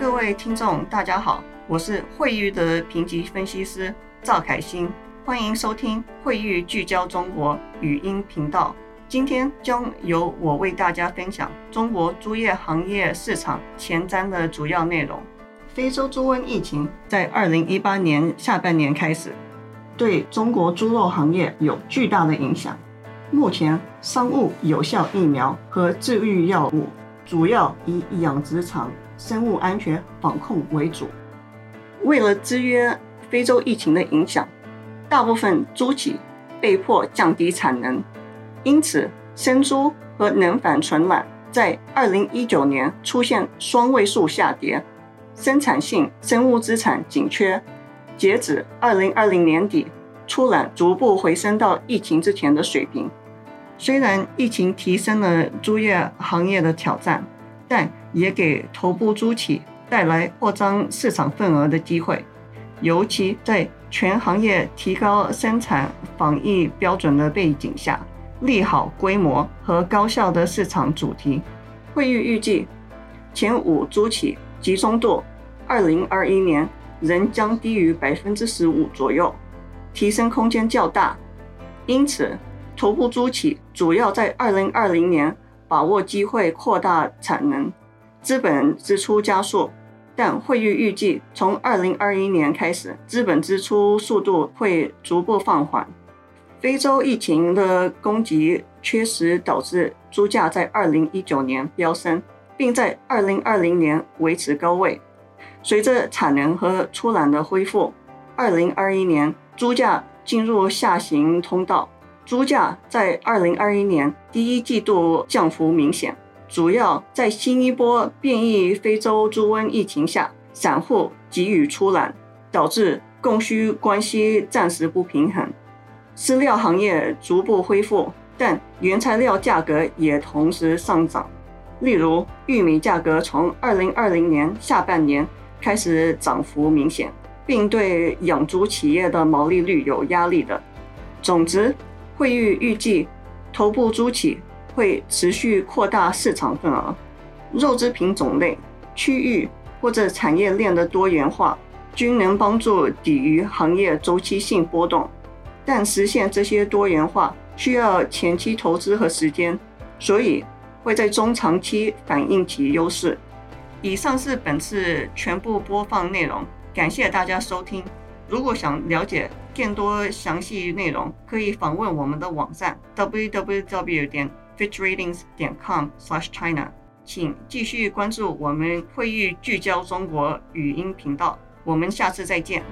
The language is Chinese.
各位听众，大家好，我是惠誉的评级分析师赵凯欣，欢迎收听惠誉聚焦中国语音频道。今天将由我为大家分享中国猪业行业市场前瞻的主要内容。非洲猪瘟疫情在二零一八年下半年开始，对中国猪肉行业有巨大的影响。目前，商务有效疫苗和治愈药物主要以养殖场生物安全防控为主。为了制约非洲疫情的影响，大部分猪企被迫降低产能。因此，生猪和能繁存卵在二零一九年出现双位数下跌，生产性生物资产紧缺。截止二零二零年底，出栏逐步回升到疫情之前的水平。虽然疫情提升了猪业行业的挑战，但也给头部猪企带来扩张市场份额的机会，尤其在全行业提高生产防疫标准的背景下。利好规模和高效的市场主题。会议预计，前五猪企集中度，二零二一年仍将低于百分之十五左右，提升空间较大。因此，头部猪企主要在二零二零年把握机会扩大产能，资本支出加速。但会议预计，从二零二一年开始，资本支出速度会逐步放缓。非洲疫情的供给缺失导致猪价在二零一九年飙升，并在二零二零年维持高位。随着产能和出栏的恢复，二零二一年猪价进入下行通道。猪价在二零二一年第一季度降幅明显，主要在新一波变异非洲猪瘟疫情下，散户急于出栏，导致供需关系暂时不平衡。饲料行业逐步恢复，但原材料价格也同时上涨。例如，玉米价格从2020年下半年开始涨幅明显，并对养猪企业的毛利率有压力的。总之，会议预计头部猪企会持续扩大市场份额，肉制品种类、区域或者产业链的多元化均能帮助抵御行业周期性波动。但实现这些多元化需要前期投资和时间，所以会在中长期反映其优势。以上是本次全部播放内容，感谢大家收听。如果想了解更多详细内容，可以访问我们的网站 www 点 fitreadings 点 com/china。请继续关注我们会议聚焦中国语音频道。我们下次再见。